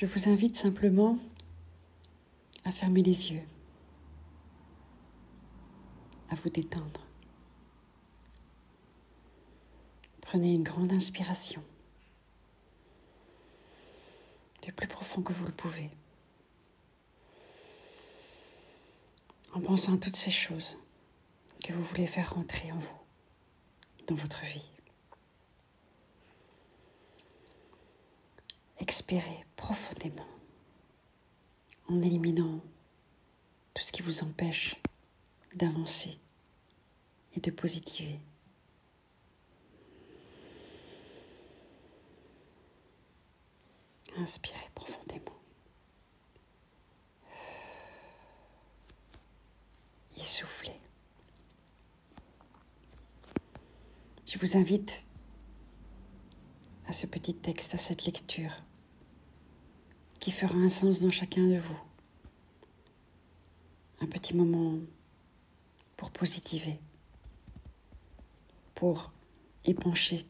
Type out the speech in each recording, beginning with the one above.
Je vous invite simplement à fermer les yeux, à vous détendre. Prenez une grande inspiration, du plus profond que vous le pouvez, en pensant à toutes ces choses que vous voulez faire rentrer en vous, dans votre vie. Expirez profondément en éliminant tout ce qui vous empêche d'avancer et de positiver. Inspirez profondément. Et soufflez. Je vous invite à ce petit texte, à cette lecture fera un sens dans chacun de vous. Un petit moment pour positiver, pour épancher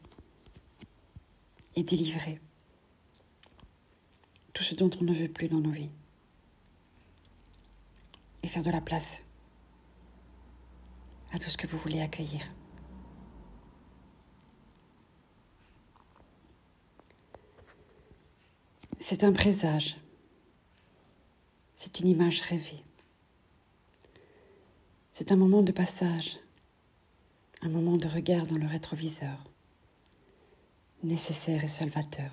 et délivrer tout ce dont on ne veut plus dans nos vies. Et faire de la place à tout ce que vous voulez accueillir. C'est un présage. C'est une image rêvée. C'est un moment de passage, un moment de regard dans le rétroviseur, nécessaire et salvateur.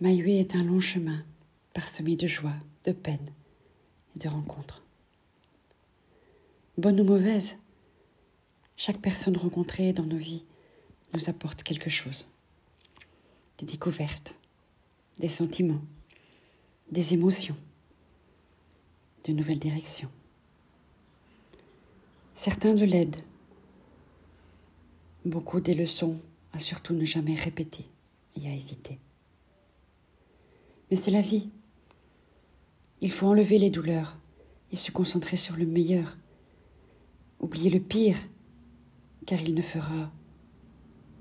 Maïwe est un long chemin parsemé de joie, de peine et de rencontres. Bonne ou mauvaise, chaque personne rencontrée dans nos vies nous apporte quelque chose des découvertes, des sentiments, des émotions, de nouvelles directions. Certains de l'aide, beaucoup des leçons à surtout ne jamais répéter et à éviter. Mais c'est la vie. Il faut enlever les douleurs et se concentrer sur le meilleur. Oublier le pire, car il ne fera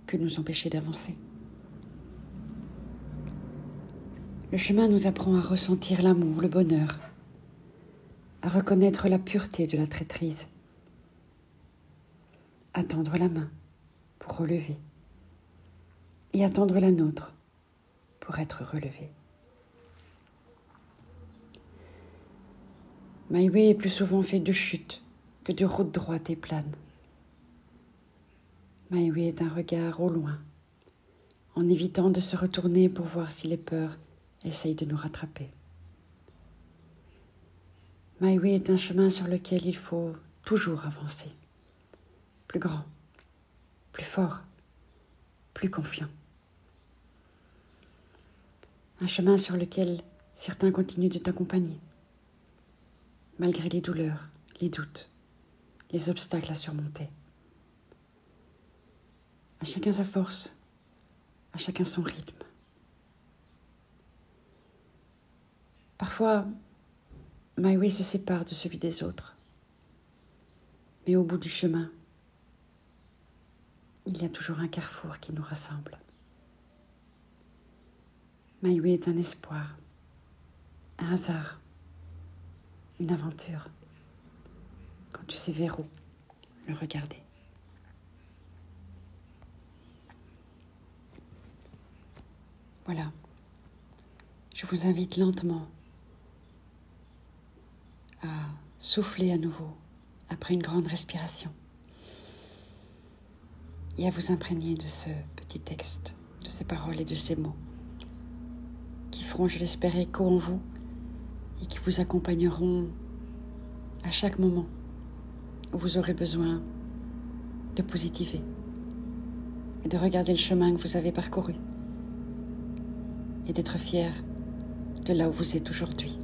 que nous empêcher d'avancer. Le chemin nous apprend à ressentir l'amour, le bonheur, à reconnaître la pureté de la traîtrise, à tendre la main pour relever et à tendre la nôtre pour être relevé. My est plus souvent fait de chutes que de routes droites et planes. My est un regard au loin, en évitant de se retourner pour voir si les peurs essaye de nous rattraper. My Way est un chemin sur lequel il faut toujours avancer. Plus grand, plus fort, plus confiant. Un chemin sur lequel certains continuent de t'accompagner, malgré les douleurs, les doutes, les obstacles à surmonter. À chacun sa force, à chacun son rythme. Parfois, My Way se sépare de celui des autres. Mais au bout du chemin, il y a toujours un carrefour qui nous rassemble. My Way est un espoir, un hasard, une aventure. Quand tu sais vers où le regarder. Voilà. Je vous invite lentement à souffler à nouveau après une grande respiration et à vous imprégner de ce petit texte, de ces paroles et de ces mots qui feront, je l'espère, écho en vous et qui vous accompagneront à chaque moment où vous aurez besoin de positiver et de regarder le chemin que vous avez parcouru et d'être fier de là où vous êtes aujourd'hui.